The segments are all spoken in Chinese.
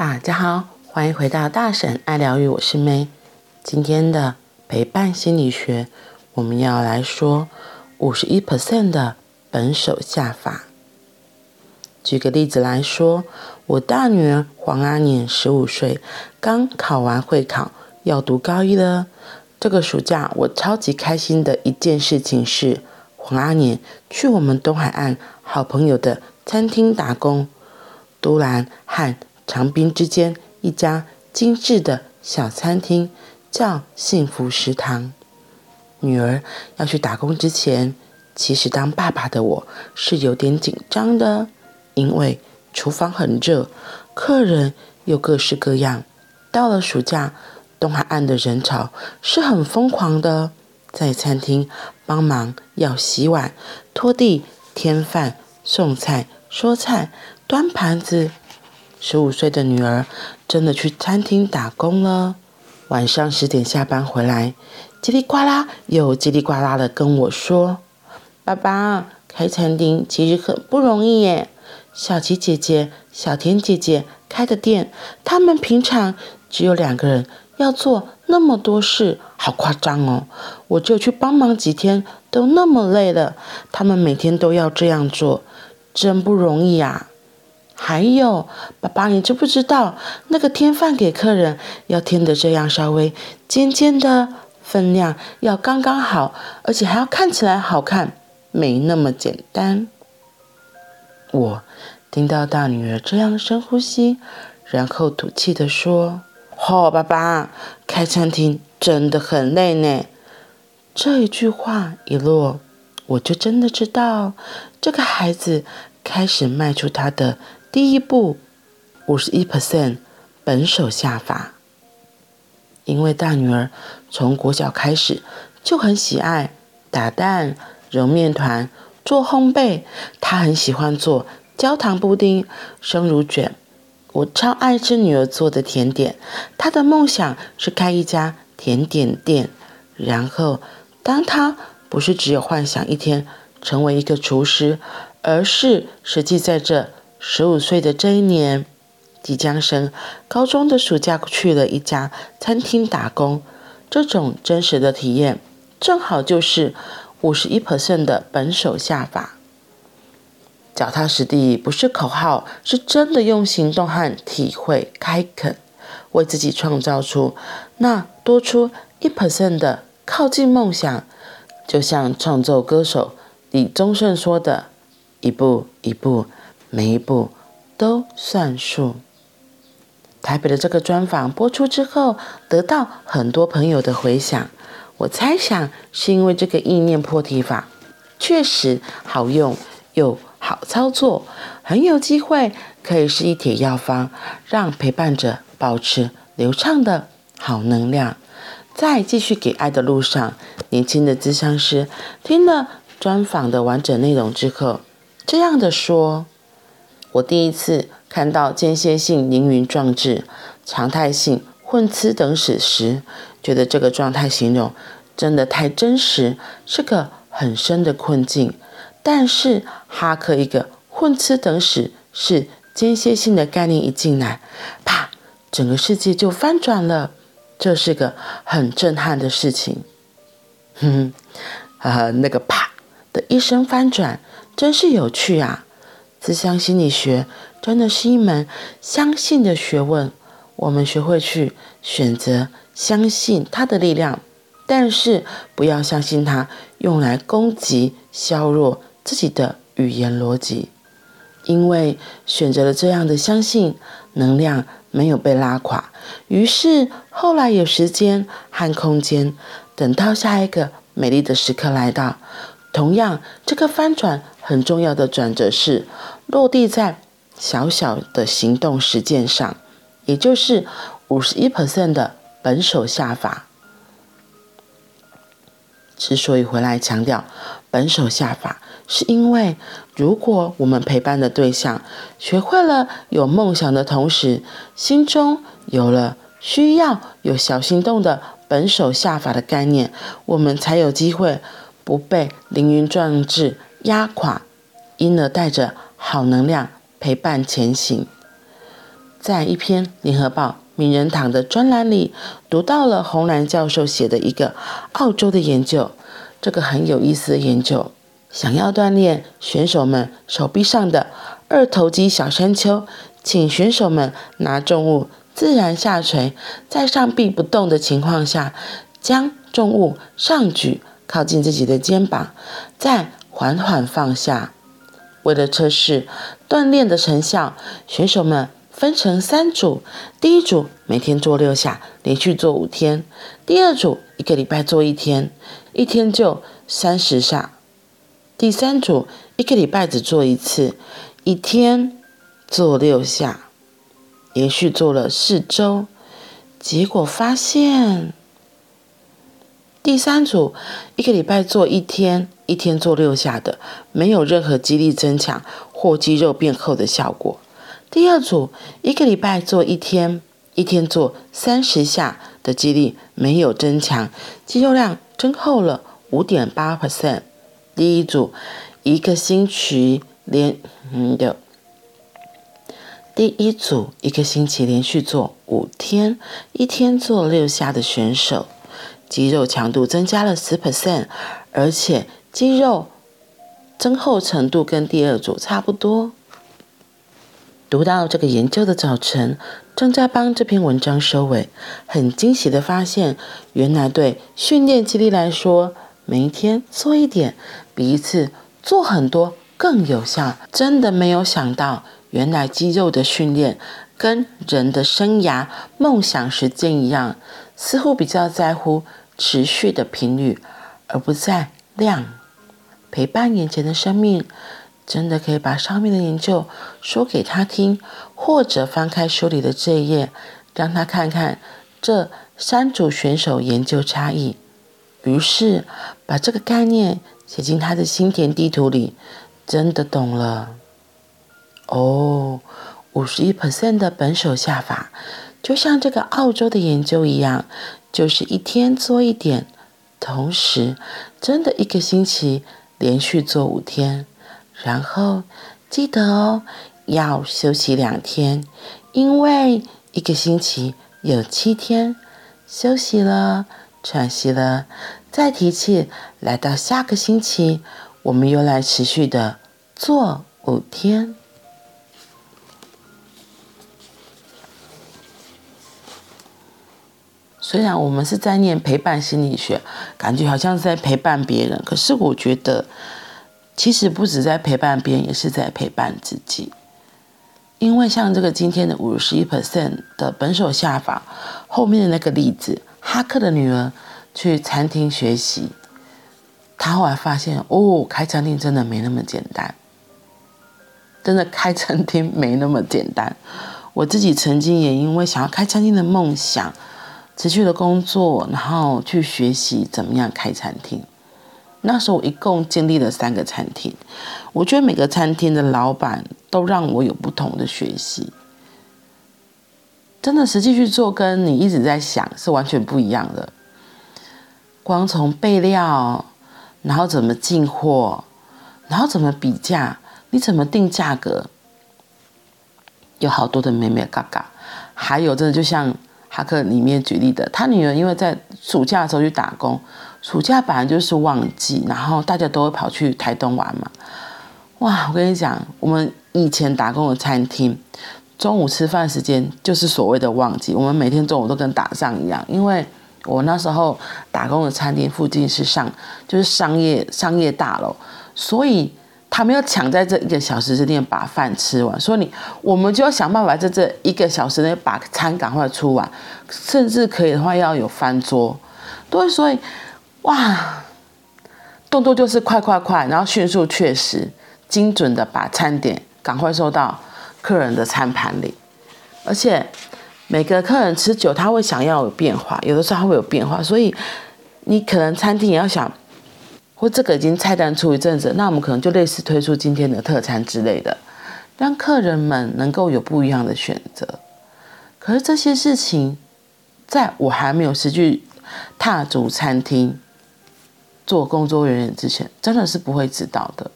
大家好，欢迎回到大婶爱疗愈，我是 May。今天的陪伴心理学，我们要来说五十一 percent 的本手下法。举个例子来说，我大女儿黄阿年十五岁，刚考完会考，要读高一了。这个暑假我超级开心的一件事情是，黄阿年去我们东海岸好朋友的餐厅打工，都兰和长滨之间一家精致的小餐厅，叫幸福食堂。女儿要去打工之前，其实当爸爸的我是有点紧张的。因为厨房很热，客人又各式各样。到了暑假，东海岸的人潮是很疯狂的，在餐厅帮忙要洗碗、拖地、添饭、送菜、说菜、端盘子。十五岁的女儿真的去餐厅打工了。晚上十点下班回来，叽里呱啦又叽里呱啦的跟我说：“爸爸，开餐厅其实很不容易耶。”小琪姐姐、小田姐姐开的店，他们平常只有两个人要做那么多事，好夸张哦！我就去帮忙几天，都那么累了，他们每天都要这样做，真不容易啊！还有，爸爸，你知不知道那个添饭给客人要添的这样稍微尖尖的，分量要刚刚好，而且还要看起来好看，没那么简单。我听到大女儿这样深呼吸，然后吐气地说：“哦，爸爸，开餐厅真的很累呢。”这一句话一落，我就真的知道这个孩子开始迈出他的第一步，五十一 percent 本手下法。因为大女儿从国小开始就很喜爱打蛋、揉面团。做烘焙，她很喜欢做焦糖布丁、生乳卷。我超爱吃女儿做的甜点。她的梦想是开一家甜点店。然后，当她不是只有幻想一天成为一个厨师，而是实际在这十五岁的这一年，即将升高中的暑假去了一家餐厅打工。这种真实的体验，正好就是。五十一 percent 的本手下法，脚踏实地不是口号，是真的用行动和体会开垦，为自己创造出那多出一 percent 的靠近梦想。就像创作歌手李宗盛说的：“一步一步，每一步都算数。”台北的这个专访播出之后，得到很多朋友的回响。我猜想是因为这个意念破题法确实好用又好操作，很有机会可以是一帖药方，让陪伴者保持流畅的好能量。在继续给爱的路上，年轻的咨商师听了专访的完整内容之后，这样的说：“我第一次看到间歇性凌云壮志、常态性。”混吃等死时，觉得这个状态形容真的太真实，是个很深的困境。但是哈克一个混吃等死是间歇性的概念一进来，啪，整个世界就翻转了。这是个很震撼的事情。哼哼，呃，那个啪的一声翻转，真是有趣啊！咨商心理学真的是一门相信的学问。我们学会去选择相信它的力量，但是不要相信它用来攻击、削弱自己的语言逻辑，因为选择了这样的相信，能量没有被拉垮。于是后来有时间和空间，等到下一个美丽的时刻来到，同样这个翻转很重要的转折是落地在小小的行动实践上。也就是五十一 percent 的本手下法。之所以回来强调本手下法，是因为如果我们陪伴的对象学会了有梦想的同时，心中有了需要有小行动的本手下法的概念，我们才有机会不被凌云壮志压垮，因而带着好能量陪伴前行。在一篇《联合报》名人堂的专栏里读到了洪兰教授写的一个澳洲的研究，这个很有意思的研究。想要锻炼选手们手臂上的二头肌小山丘，请选手们拿重物自然下垂，在上臂不动的情况下，将重物上举靠近自己的肩膀，再缓缓放下。为了测试锻炼的成效，选手们分成三组：第一组每天做六下，连续做五天；第二组一个礼拜做一天，一天就三十下；第三组一个礼拜只做一次，一天做六下，连续做了四周。结果发现，第三组一个礼拜做一天，一天做六下的，没有任何肌力增强或肌肉变厚的效果。第二组一个礼拜做一天，一天做三十下的肌力没有增强，肌肉量增厚了五点八 percent。第一组一个星期连嗯的，第一组一个星期连续做五天，一天做六下的选手，肌肉强度增加了十 percent，而且肌肉增厚程度跟第二组差不多。读到这个研究的早晨，正在帮这篇文章收尾，很惊喜的发现，原来对训练肌力来说，每一天做一点，比一次做很多更有效。真的没有想到，原来肌肉的训练跟人的生涯梦想实践一样，似乎比较在乎持续的频率，而不在量。陪伴眼前的生命。真的可以把上面的研究说给他听，或者翻开书里的这一页，让他看看这三组选手研究差异。于是把这个概念写进他的心田地图里，真的懂了。哦，五十一 percent 的本手下法，就像这个澳洲的研究一样，就是一天做一点，同时真的一个星期连续做五天。然后记得哦，要休息两天，因为一个星期有七天，休息了，喘息了，再提气，来到下个星期，我们又来持续的做五天。虽然我们是在念陪伴心理学，感觉好像是在陪伴别人，可是我觉得。其实不止在陪伴别人，也是在陪伴自己。因为像这个今天的五十一 percent 的本手下法后面的那个例子，哈克的女儿去餐厅学习，她后来发现哦，开餐厅真的没那么简单，真的开餐厅没那么简单。我自己曾经也因为想要开餐厅的梦想，持续的工作，然后去学习怎么样开餐厅。那时候我一共经历了三个餐厅，我觉得每个餐厅的老板都让我有不同的学习，真的实际去做跟你一直在想是完全不一样的。光从备料，然后怎么进货，然后怎么比价，你怎么定价格，有好多的美美嘎嘎，还有真的就像哈克里面举例的，他女儿因为在暑假的时候去打工。暑假本来就是旺季，然后大家都会跑去台东玩嘛。哇，我跟你讲，我们以前打工的餐厅，中午吃饭时间就是所谓的旺季，我们每天中午都跟打仗一样。因为我那时候打工的餐厅附近是上就是商业商业大楼，所以他们要抢在这一个小时之内把饭吃完，所以你我们就要想办法在这一个小时内把餐赶快出完，甚至可以的话要有翻桌。对，所以。哇，动作就是快快快，然后迅速、确实、精准的把餐点赶快收到客人的餐盘里，而且每个客人吃久，他会想要有变化，有的时候他会有变化，所以你可能餐厅也要想，或这个已经菜单出一阵子，那我们可能就类似推出今天的特餐之类的，让客人们能够有不一样的选择。可是这些事情，在我还没有实际踏足餐厅。做工作人员之前，真的是不会知道的。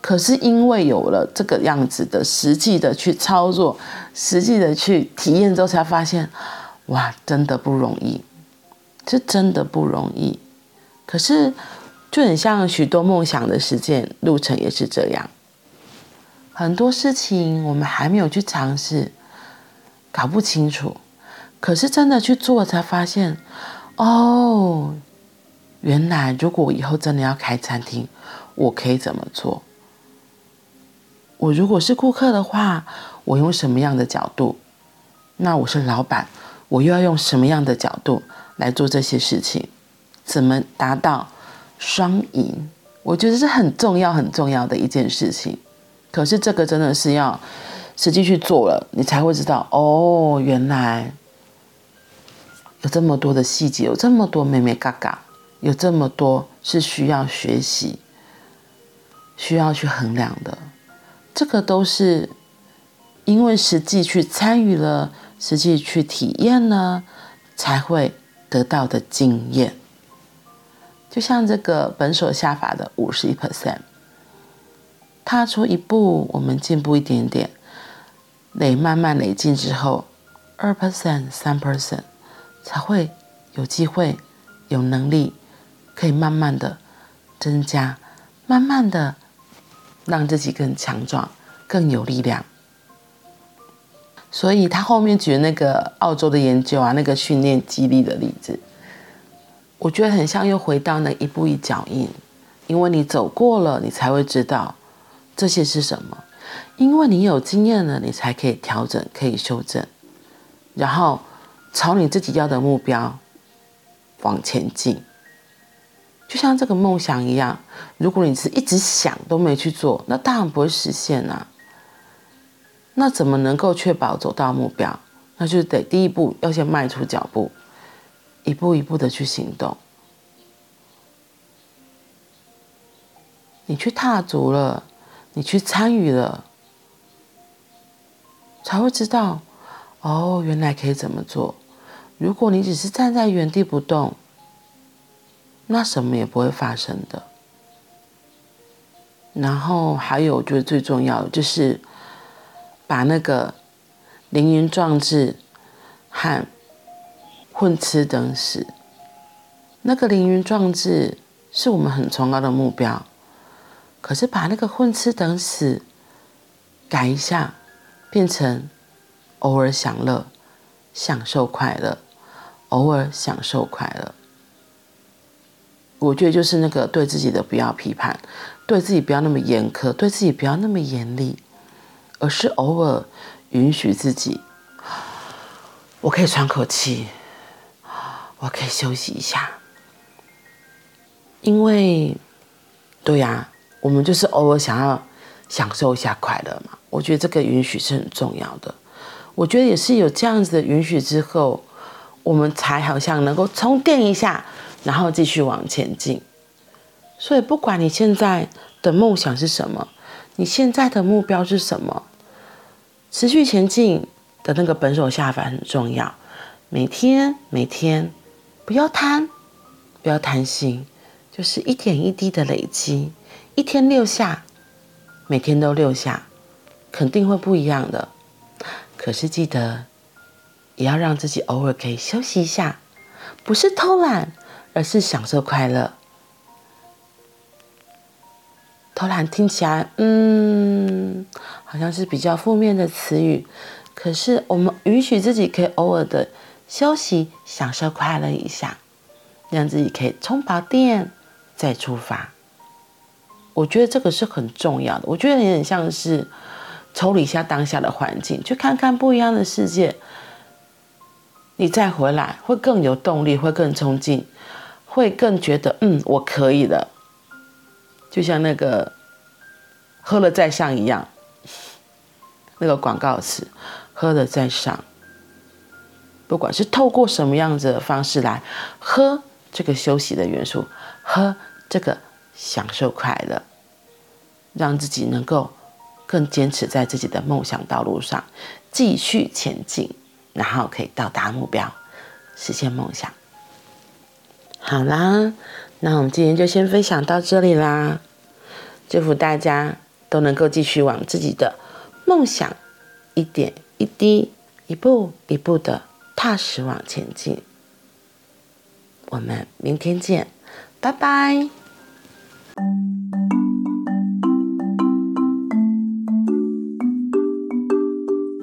可是因为有了这个样子的实际的去操作，实际的去体验之后，才发现，哇，真的不容易，这真的不容易。可是就很像许多梦想的实践路程也是这样，很多事情我们还没有去尝试，搞不清楚，可是真的去做才发现，哦，原来如果我以后真的要开餐厅，我可以怎么做？我如果是顾客的话，我用什么样的角度？那我是老板，我又要用什么样的角度来做这些事情？怎么达到双赢？我觉得是很重要、很重要的一件事情。可是这个真的是要实际去做了，你才会知道哦，原来有这么多的细节，有这么多眉眉角角，有这么多是需要学习、需要去衡量的。这个都是因为实际去参与了，实际去体验了，才会得到的经验。就像这个本手下法的五十一 percent，踏出一步，我们进步一点点，累慢慢累进之后，二 percent、三 percent 才会有机会、有能力，可以慢慢的增加，慢慢的。让自己更强壮，更有力量。所以他后面举的那个澳洲的研究啊，那个训练肌力的例子，我觉得很像又回到那一步一脚印。因为你走过了，你才会知道这些是什么。因为你有经验了，你才可以调整，可以修正，然后朝你自己要的目标往前进。就像这个梦想一样，如果你是一直想都没去做，那当然不会实现啊。那怎么能够确保走到目标？那就得第一步要先迈出脚步，一步一步的去行动。你去踏足了，你去参与了，才会知道，哦，原来可以怎么做。如果你只是站在原地不动，那什么也不会发生的。然后还有，就是最重要的，就是把那个凌云壮志和混吃等死。那个凌云壮志是我们很崇高的目标，可是把那个混吃等死改一下，变成偶尔享乐、享受快乐，偶尔享受快乐。我觉得就是那个对自己的不要批判，对自己不要那么严苛，对自己不要那么严厉，而是偶尔允许自己，我可以喘口气，我可以休息一下，因为，对呀，我们就是偶尔想要享受一下快乐嘛。我觉得这个允许是很重要的。我觉得也是有这样子的允许之后，我们才好像能够充电一下。然后继续往前进，所以不管你现在的梦想是什么，你现在的目标是什么，持续前进的那个本手下凡很重要。每天每天，不要贪，不要贪心，就是一点一滴的累积，一天六下，每天都六下，肯定会不一样的。可是记得，也要让自己偶尔可以休息一下，不是偷懒。而是享受快乐。偷懒听起来，嗯，好像是比较负面的词语。可是我们允许自己可以偶尔的休息，享受快乐一下，让自己可以充饱电再出发。我觉得这个是很重要的。我觉得也很像是抽离一下当下的环境，去看看不一样的世界。你再回来会更有动力，会更冲劲。会更觉得，嗯，我可以的，就像那个喝了再上一样，那个广告词，喝了再上。不管是透过什么样子的方式来喝这个休息的元素，喝这个享受快乐，让自己能够更坚持在自己的梦想道路上继续前进，然后可以到达目标，实现梦想。好啦，那我们今天就先分享到这里啦。祝福大家都能够继续往自己的梦想一点一滴、一步一步的踏实往前进。我们明天见，拜拜。